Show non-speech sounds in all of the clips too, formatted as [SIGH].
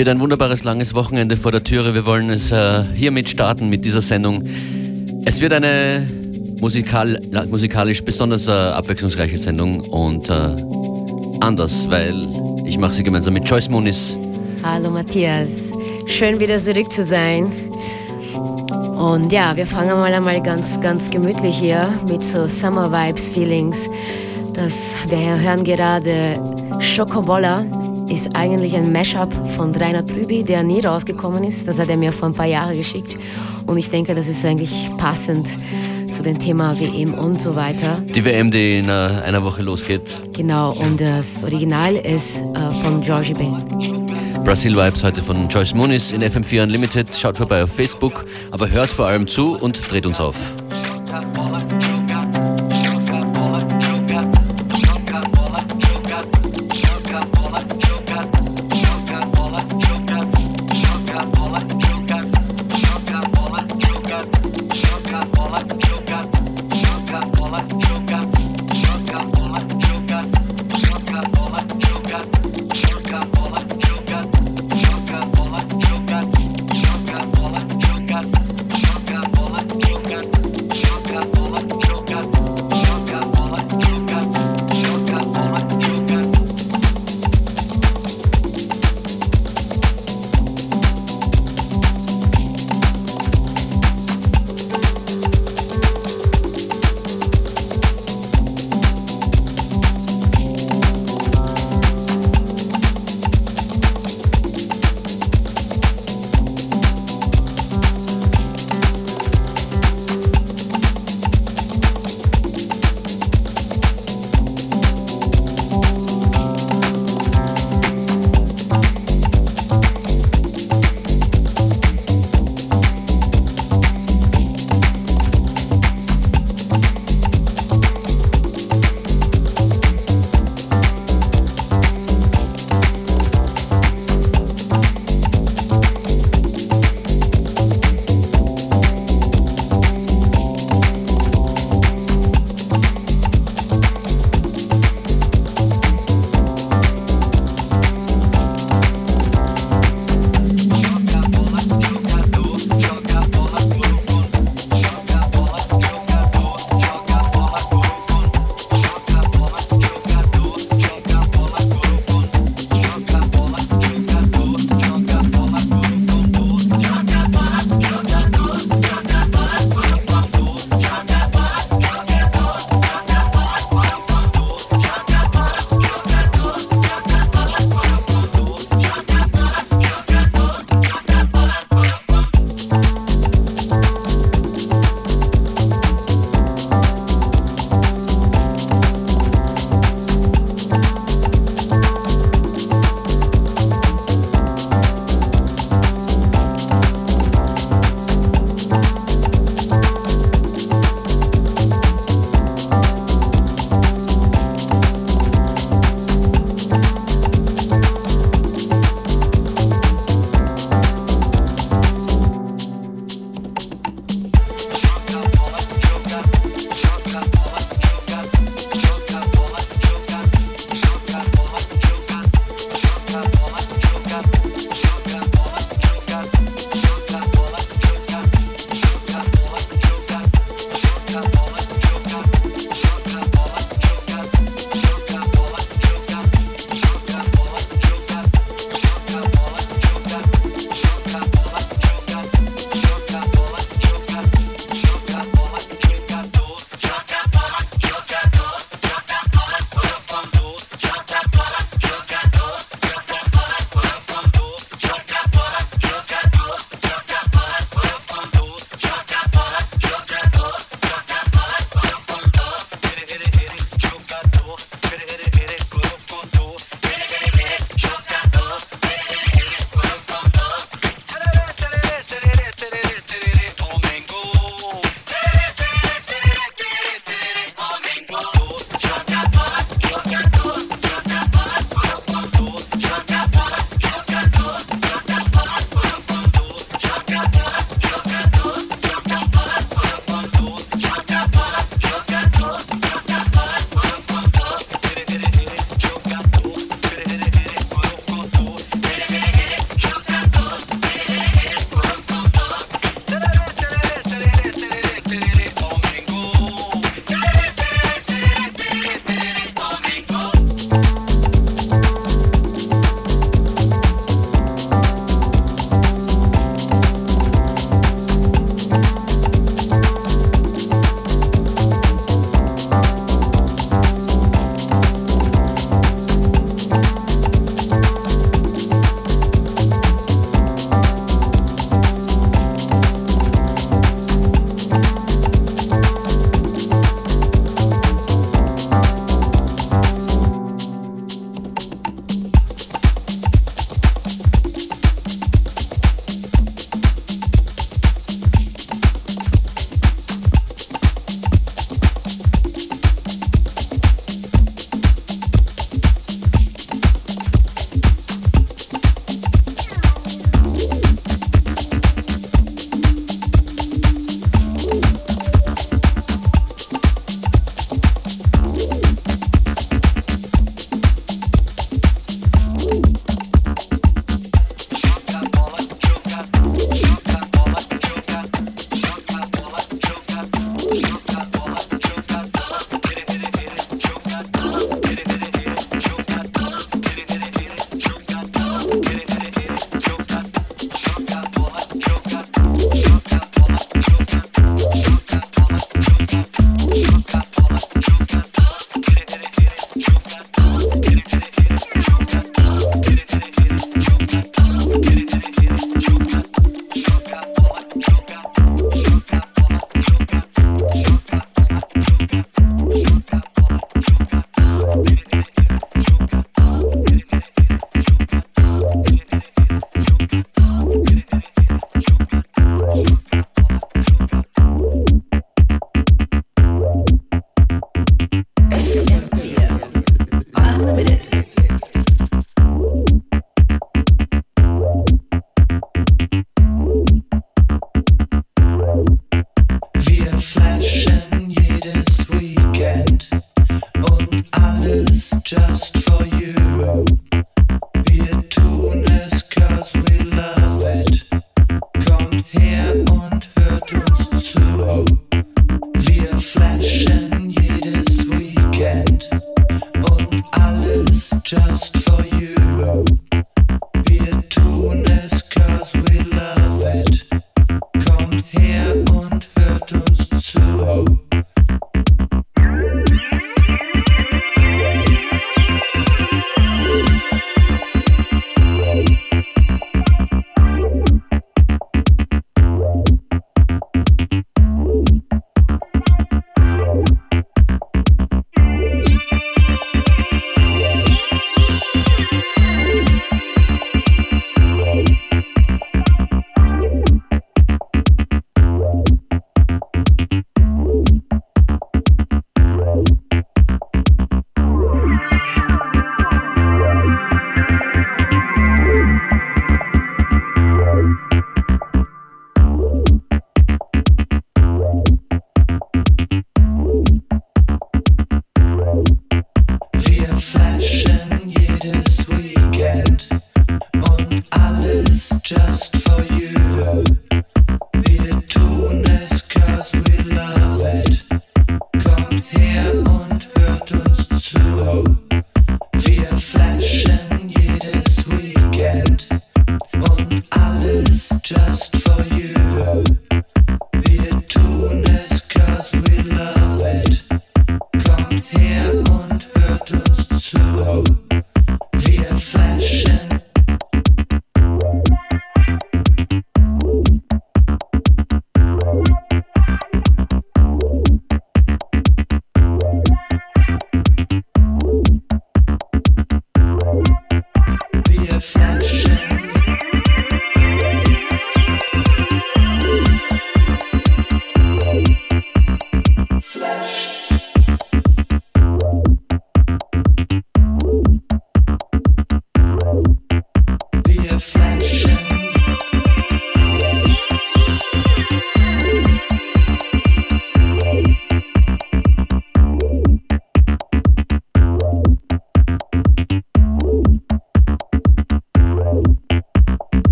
Es steht ein wunderbares langes Wochenende vor der Türe. Wir wollen es äh, hiermit starten mit dieser Sendung. Es wird eine musikal, musikalisch besonders äh, abwechslungsreiche Sendung und äh, anders, weil ich mache sie gemeinsam mit Joyce Muniz. Hallo Matthias, schön wieder zurück zu sein. Und ja, wir fangen mal einmal ganz, ganz gemütlich hier mit so Summer Vibes Feelings. Das, wir hören gerade Schokobolla ist eigentlich ein Mashup von Rainer Trüby, der nie rausgekommen ist. Das hat er mir vor ein paar Jahren geschickt. Und ich denke, das ist eigentlich passend zu dem Thema WM und so weiter. Die WM, die in uh, einer Woche losgeht. Genau, und das Original ist uh, von Georgie Ben. Brasil Vibes heute von Joyce Muniz in FM4 Unlimited. Schaut vorbei auf Facebook, aber hört vor allem zu und dreht uns auf.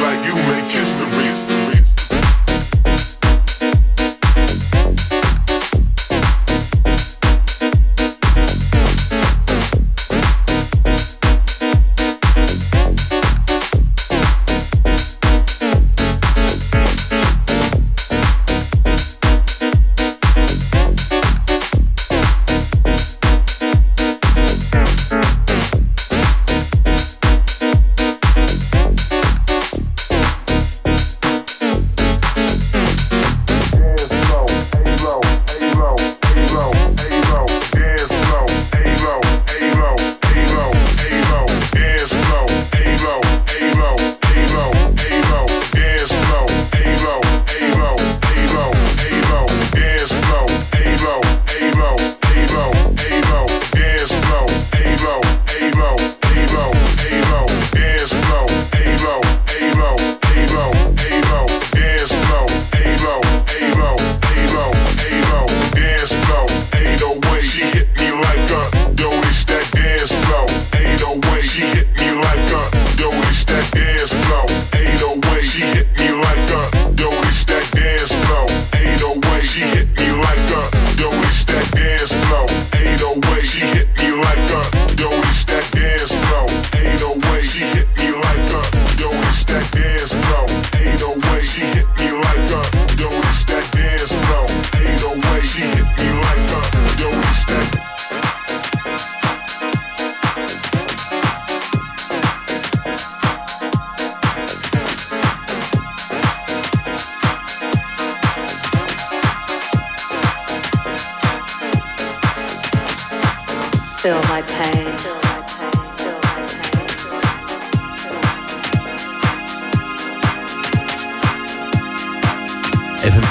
like you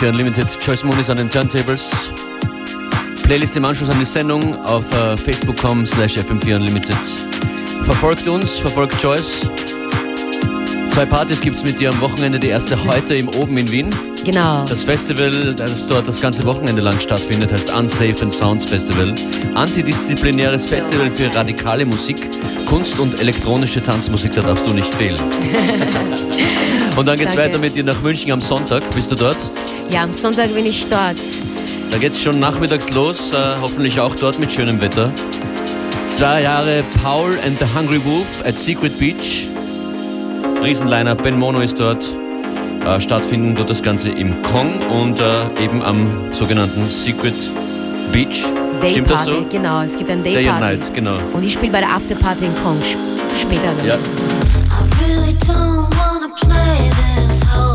Unlimited. Choice Moon ist an den Turntables. Playlist im Anschluss an die Sendung auf uh, facebook.com slash fm4 Unlimited. Verfolgt uns, verfolgt Choice. Zwei Partys gibt es mit dir am Wochenende. Die erste heute im Oben in Wien. Genau. Das Festival, das dort das ganze Wochenende lang stattfindet, heißt Unsafe and Sounds Festival. Antidisziplinäres Festival für radikale Musik, Kunst und elektronische Tanzmusik, da darfst du nicht fehlen. [LAUGHS] und dann geht's weiter mit dir nach München am Sonntag. Bist du dort? Ja, am Sonntag bin ich dort. Da geht es schon nachmittags los, äh, hoffentlich auch dort mit schönem Wetter. Zwei Jahre Paul and the Hungry Wolf at Secret Beach. Riesenliner, Ben Mono ist dort. Äh, stattfinden wird das Ganze im Kong und äh, eben am sogenannten Secret Beach. Day Stimmt Party, das so? genau. Es gibt ein Day, Day Party. and Night, genau. Und ich spiele bei der Afterparty in Kong. später dann. Ja. I really don't wanna play this whole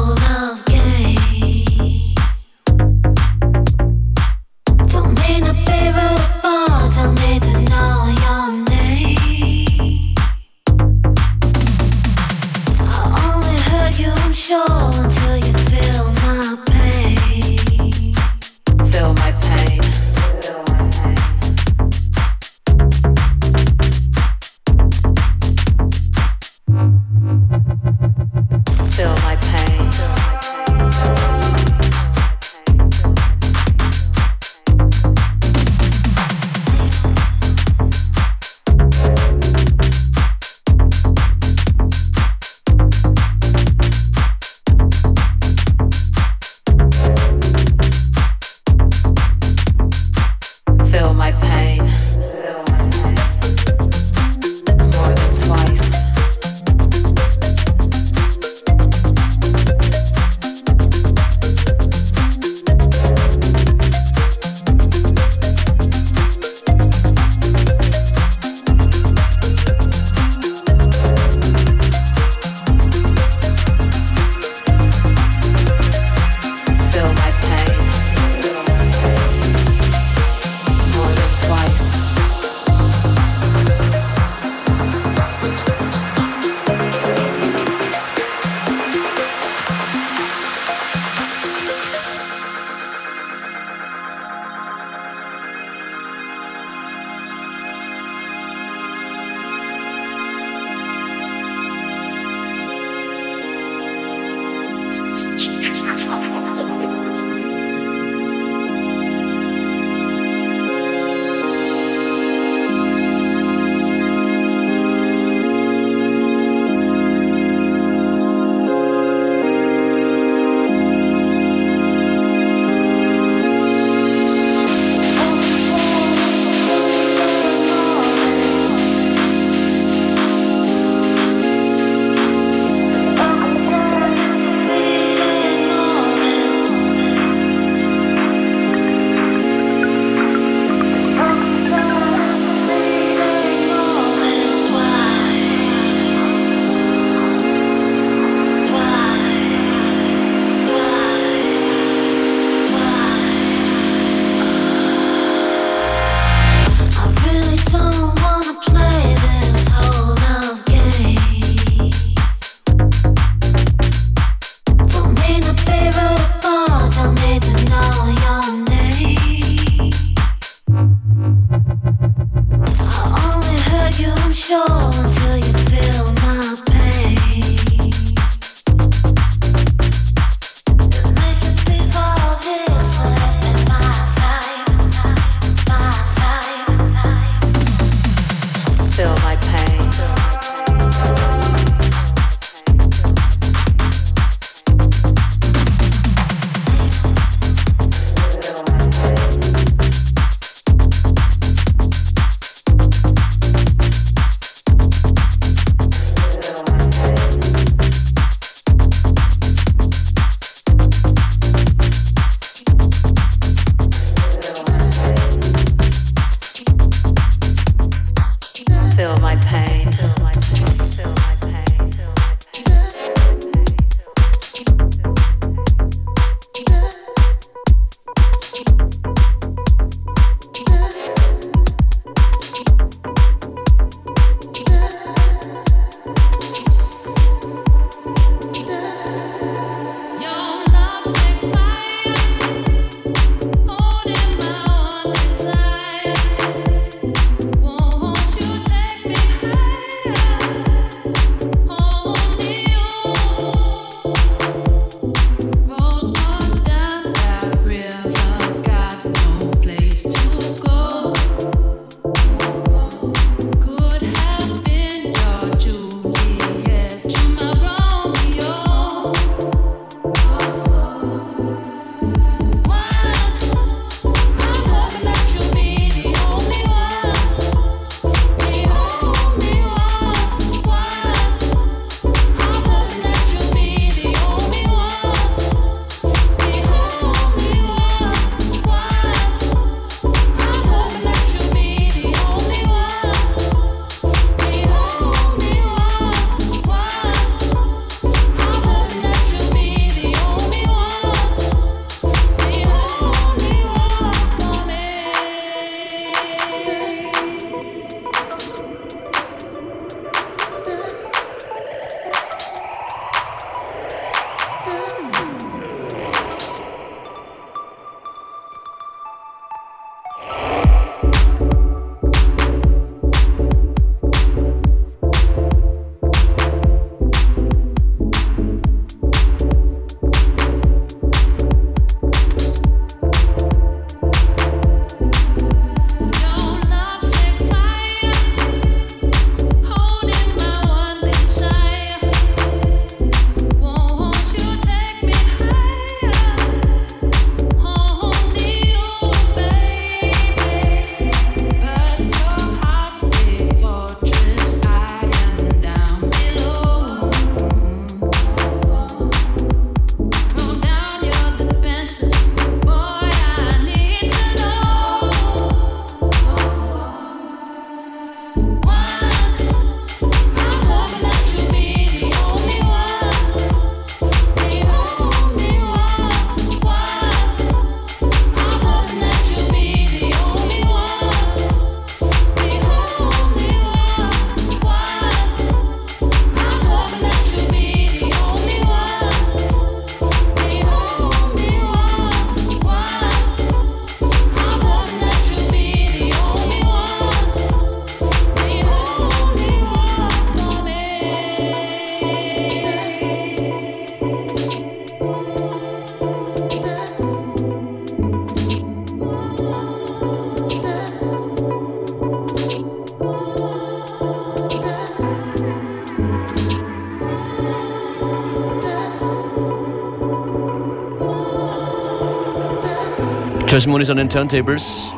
Ist an den Turntables.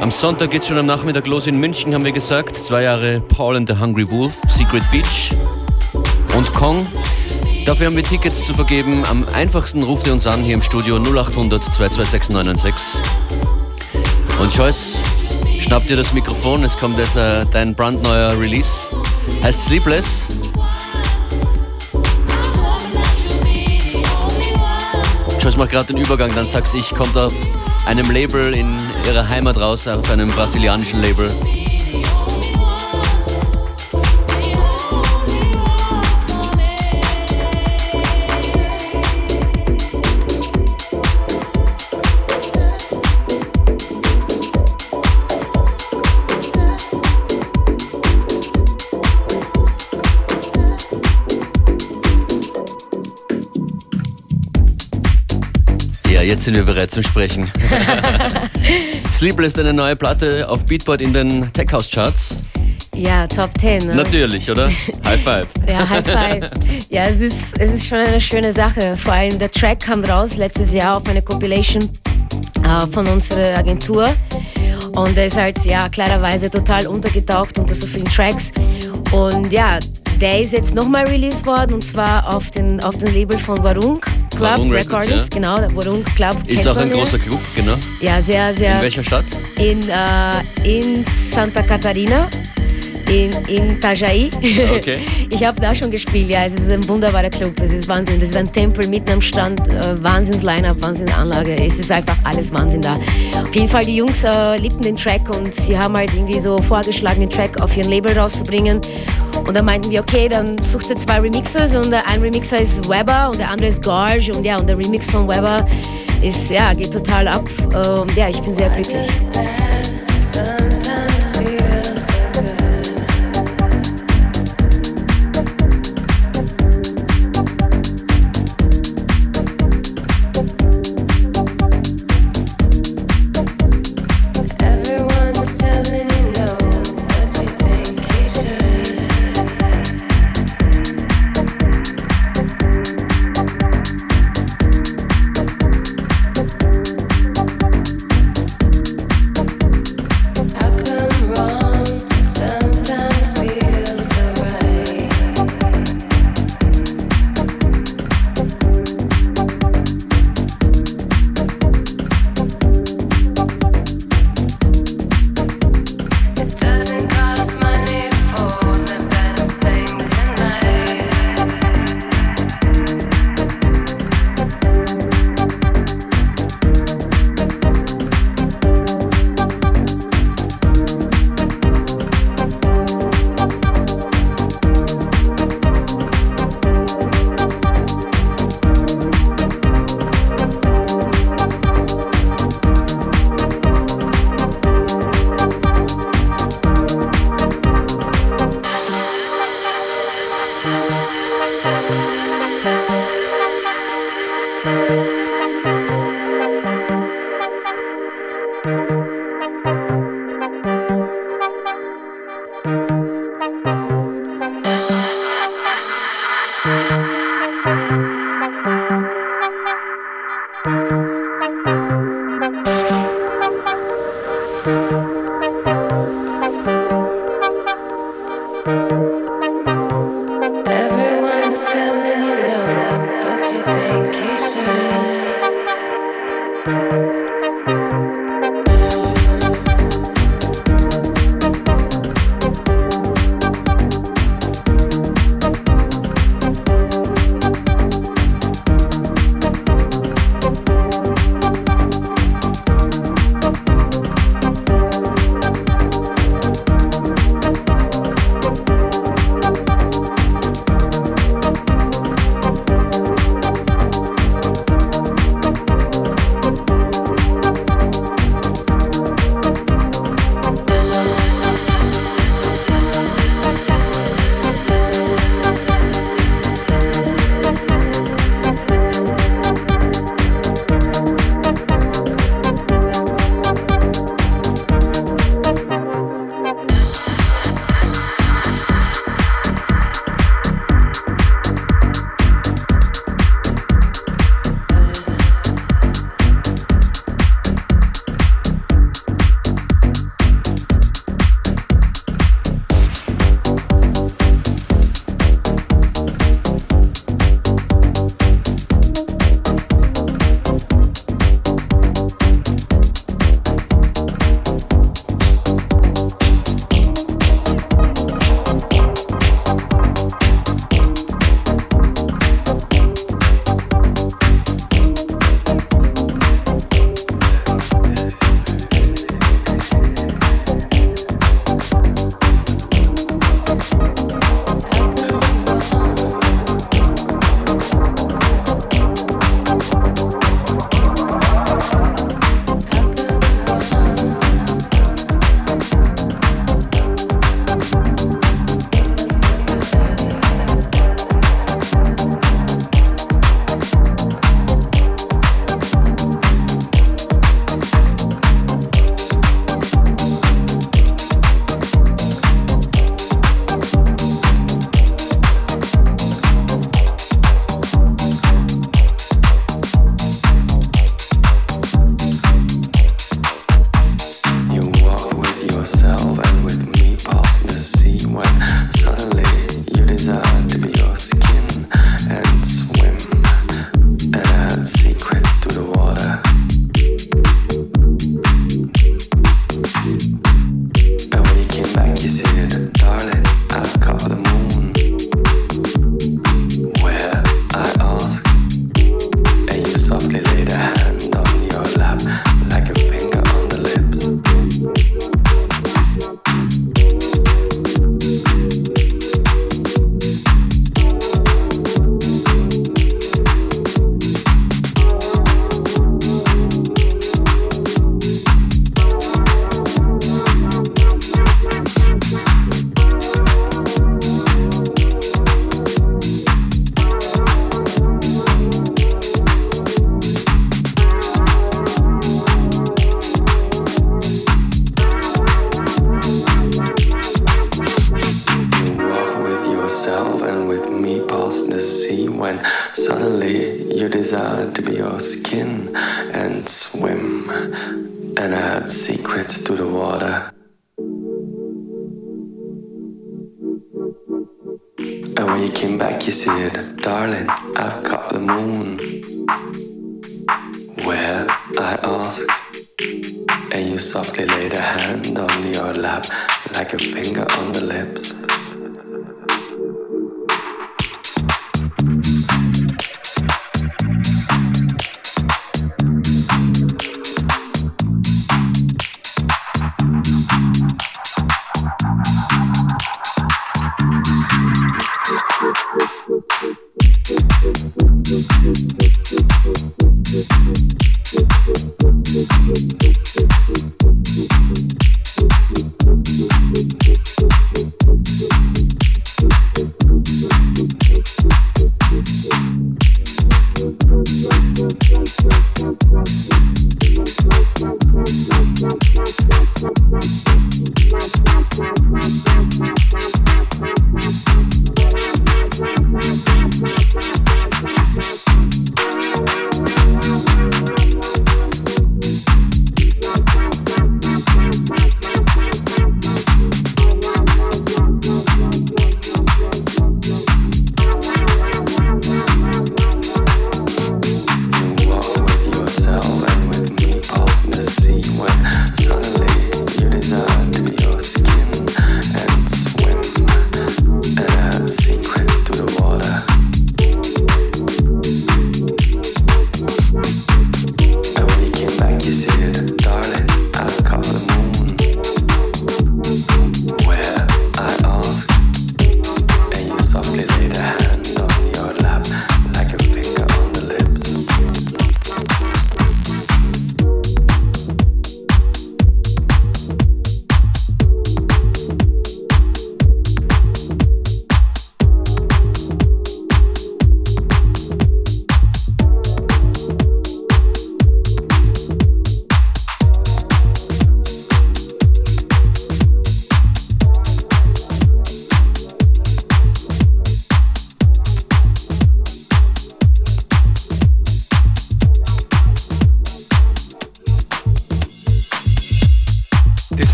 Am Sonntag geht's schon am Nachmittag los in München, haben wir gesagt. Zwei Jahre Paul and the Hungry Wolf, Secret Beach und Kong. Dafür haben wir Tickets zu vergeben. Am einfachsten ruft ihr uns an hier im Studio 0800 226 996. Und Joyce, schnapp dir das Mikrofon, es kommt jetzt äh, dein brandneuer Release. Heißt Sleepless. Joyce macht gerade den Übergang, dann sag's ich, kommt auf einem Label in ihrer Heimat raus, auf einem brasilianischen Label. Jetzt sind wir bereit zum Sprechen. [LAUGHS] Sleepless, eine neue Platte auf Beatport in den Tech House Charts. Ja, Top 10. Ne? Natürlich, oder? [LAUGHS] High Five. Ja, High Five. Ja, es ist, es ist schon eine schöne Sache. Vor allem der Track kam raus letztes Jahr auf eine Compilation äh, von unserer Agentur. Und er ist halt, ja, klarerweise total untergetaucht unter so vielen Tracks. Und ja, der ist jetzt nochmal released worden und zwar auf den, auf den Label von Warung Club Records, Recordings. ja. Genau, der Warung Club. Ist auch ein großer Club, genau. Ja, sehr, sehr. In welcher Stadt? In, äh, in Santa Catarina, in, in Itajaí. Okay. [LAUGHS] Ich habe da schon gespielt, ja, es ist ein wunderbarer Club, es ist Wahnsinn. Das ist ein Tempel mitten am Strand, äh, Wahnsinns-Line-Up, Wahnsinnsanlage, es ist einfach alles Wahnsinn da. Auf jeden Fall, die Jungs äh, liebten den Track und sie haben halt irgendwie so vorgeschlagen, den Track auf ihren Label rauszubringen. Und dann meinten wir, okay, dann suchst du zwei Remixers und der ein Remixer ist Weber und der andere ist Gorge und ja, und der Remix von Weber ist, ja, geht total ab. Und ja, ich bin sehr glücklich.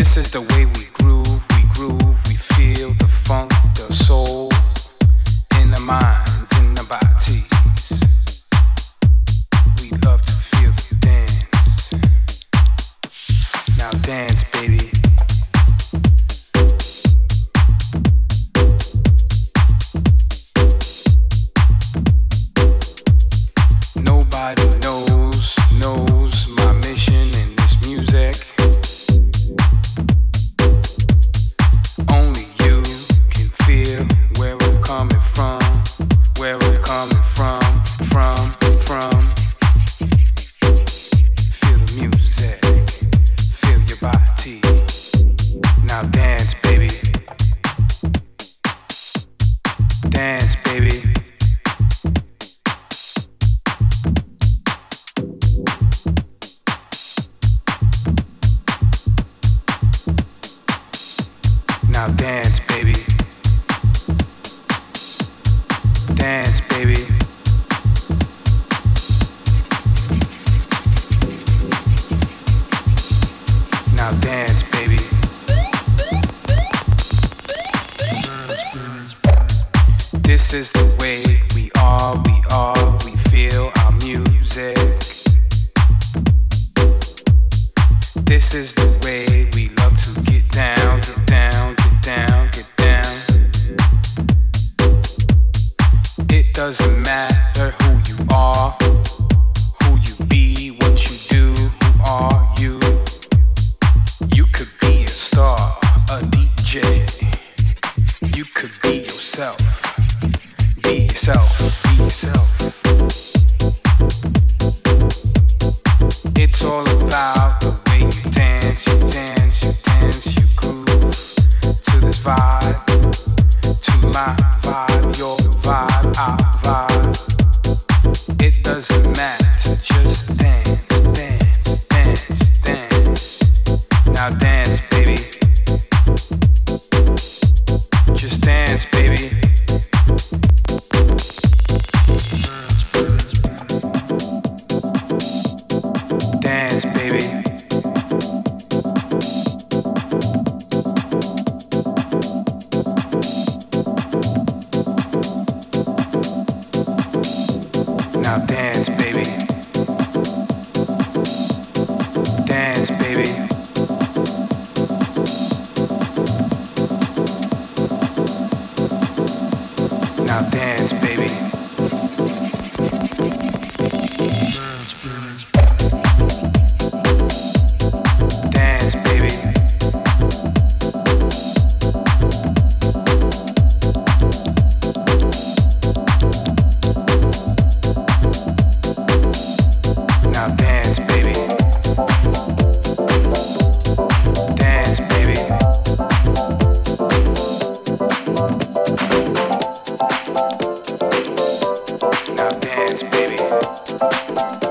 This is the way we grew. dance, baby.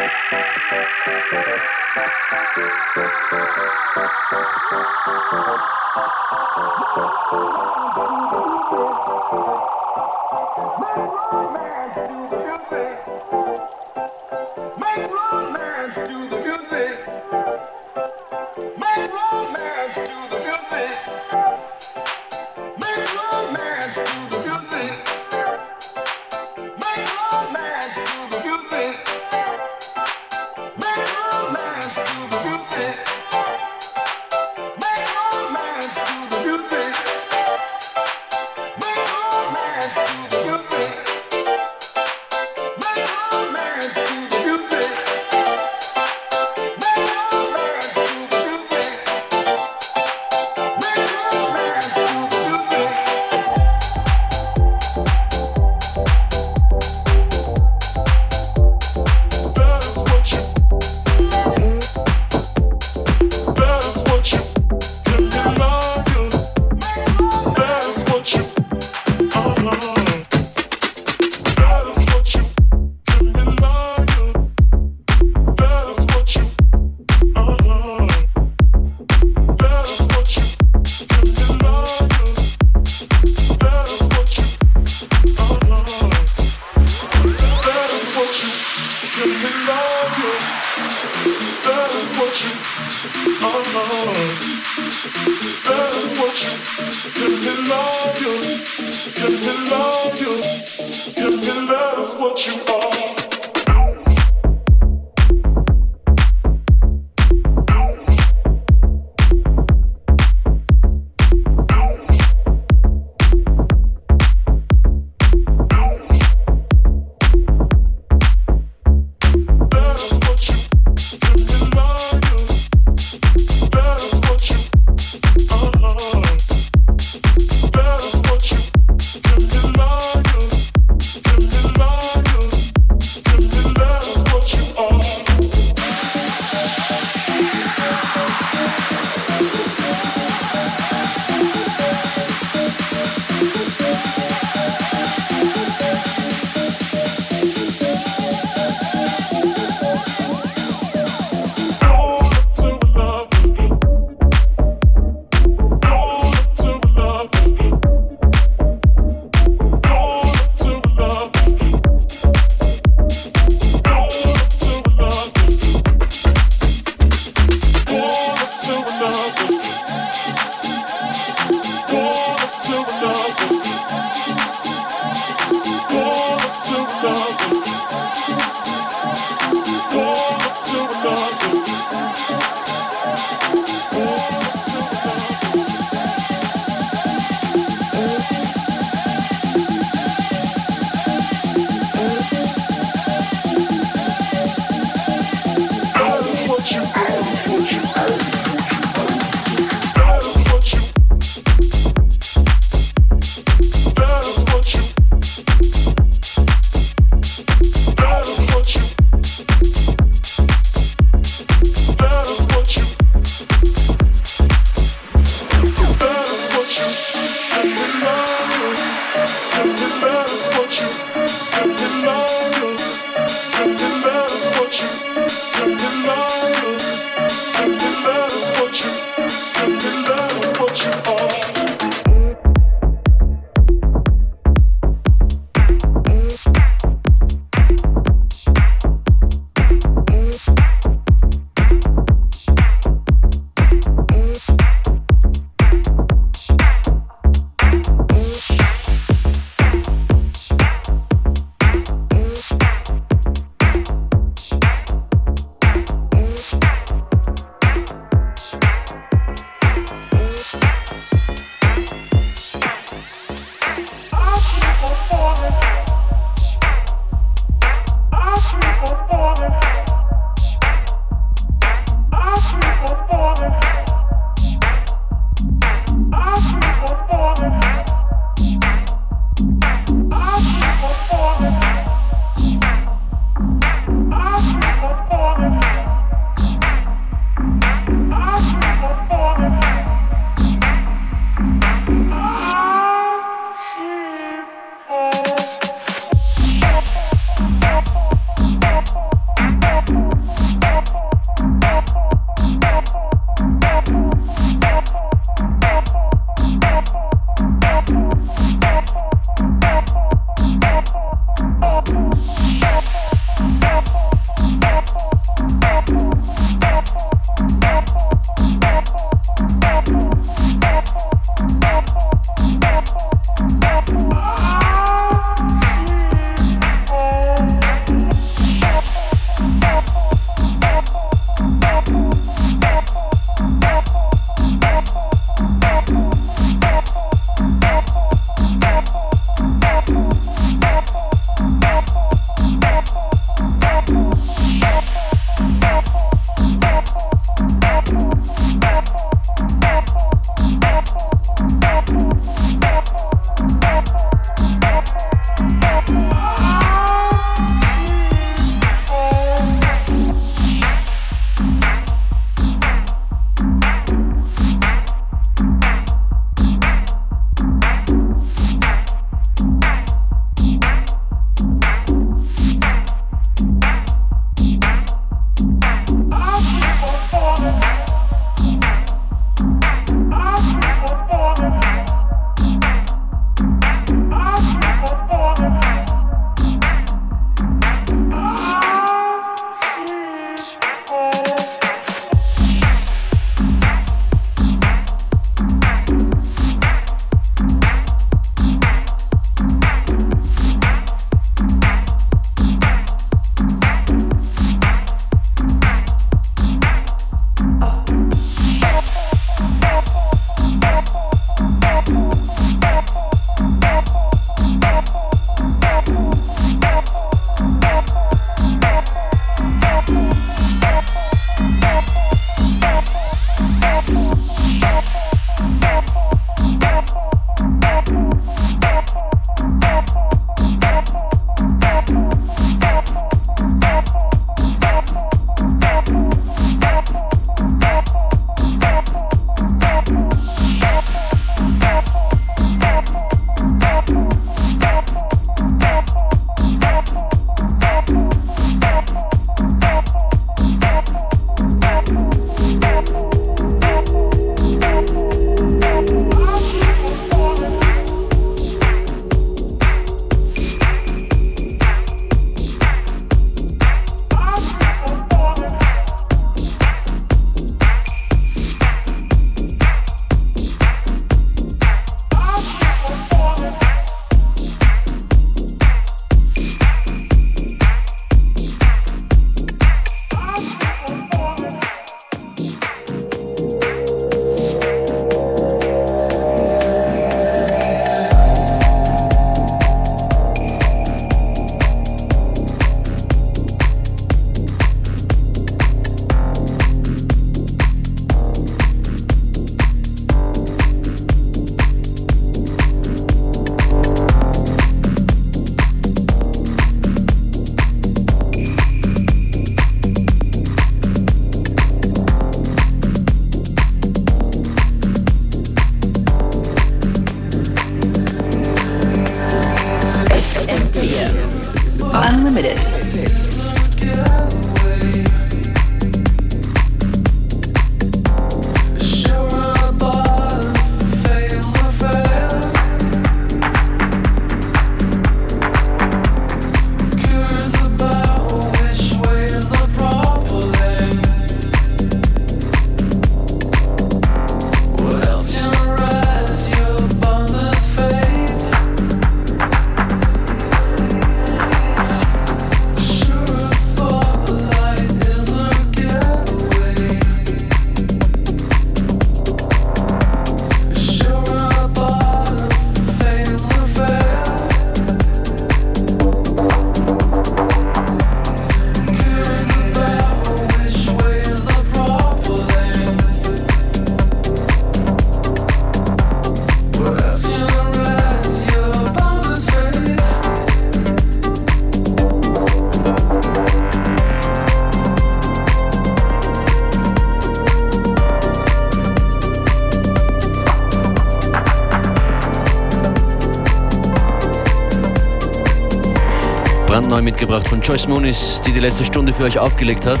Mitgebracht von Joyce Moonis, die die letzte Stunde für euch aufgelegt hat.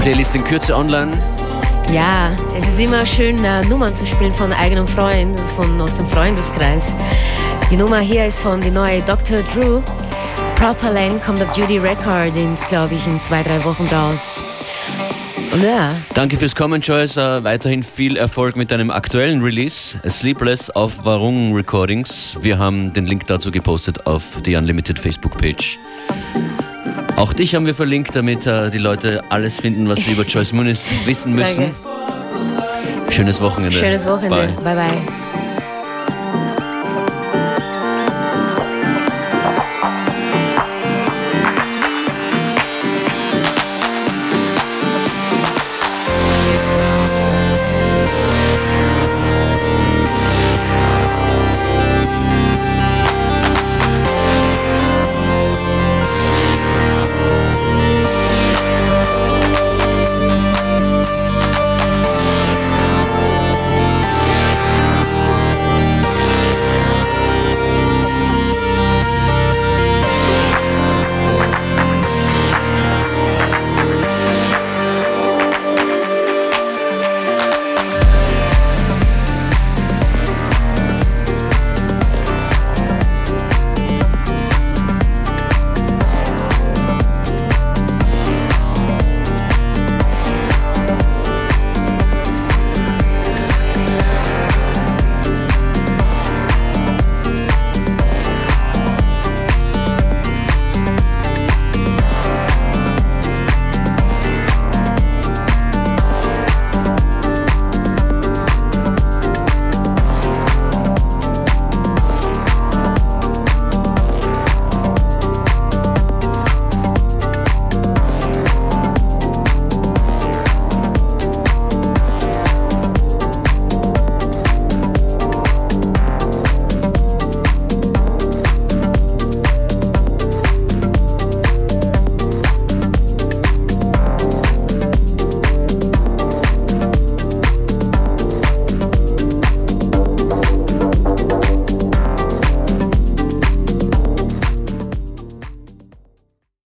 Playlist in Kürze online. Ja, es ist immer schön, äh, Nummern zu spielen von eigenen Freunden, von aus dem Freundeskreis. Die Nummer hier ist von die neue Dr. Drew. Proper Lane kommt auf Judy Recordings, glaube ich, in zwei, drei Wochen raus. Ja, Danke fürs Kommen, Joyce. Äh, weiterhin viel Erfolg mit deinem aktuellen Release, Sleepless auf Warung Recordings. Wir haben den Link dazu gepostet auf die Unlimited Facebook-Page. Auch dich haben wir verlinkt, damit äh, die Leute alles finden, was sie über Joyce Moonis wissen müssen. danke. Schönes Wochenende. Schönes Wochenende. Bye. bye. bye.